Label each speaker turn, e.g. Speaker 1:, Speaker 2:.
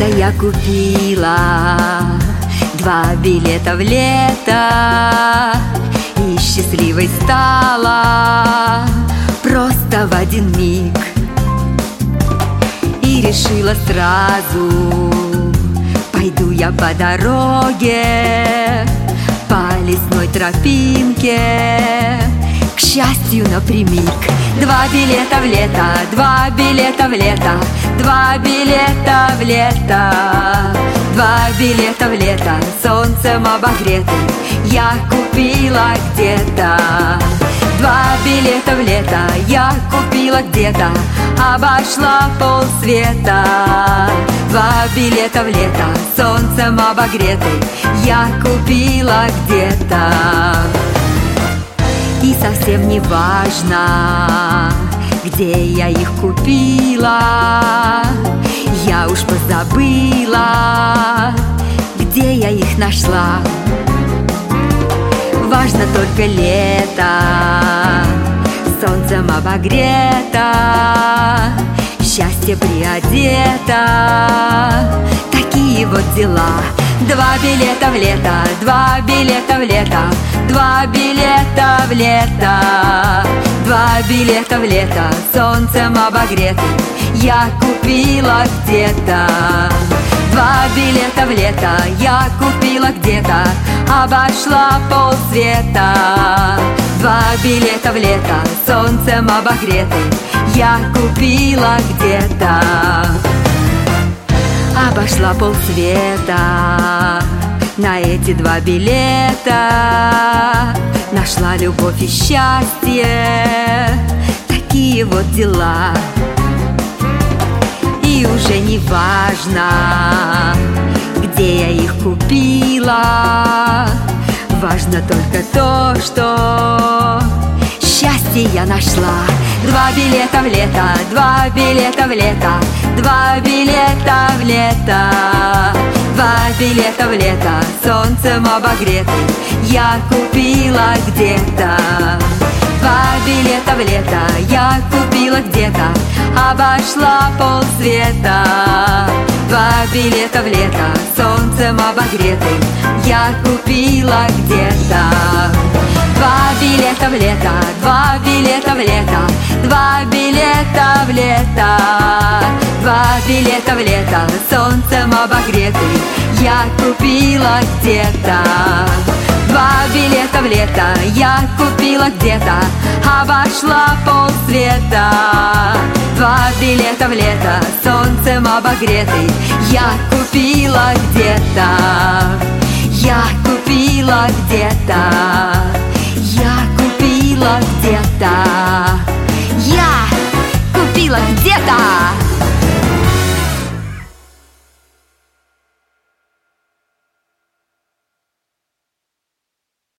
Speaker 1: я купила. Два билета в лето. И счастливой стала Просто в один миг. И решила сразу Пойду я по дороге По лесной тропинке счастью напрямик. Два билета в лето, два билета в лето Два билета в лето. Два билета в лето, солнцем обогреты Я купила где-то. Два билета в лето я купила где-то Обошла полсвета. Два билета в лето, солнцем обогреты Я купила где-то совсем не важно, где я их купила. Я уж позабыла, где я их нашла. Важно только лето, солнцем обогрето Счастье приодето, такие вот дела. Два билета в лето, два билета в лето Два билета в лето. Два билета в лето, солнцем обогреты. Я купила где-то. Два билета в лето. Я купила где-то. Обошла полсвета. Два билета в лето, солнцем обогреты. Я купила где-то. Обошла полсвета на эти два билета. Нашла любовь и счастье. Такие вот дела. И уже не важно Где я их купила. Важно только то, что Счастье я нашла. Два билета в лето, два билета в лето Два билета в лето билета в лето, солнцем обогреты Я купила где-то Два билета в лето. Я купила где-то Обошла полсвета Два билета в лето, солнцем обогреты Я купила где-то Два билета в лето, два билета в лето Два билета в лето. Два билета в лето, купила где-то. Два билета в лето я купила где-то Обошла полсвета. Два билета в лето, солнцем обогреты Я купила где-то. Я купила где-то. Я купила где-то. Я купила где-то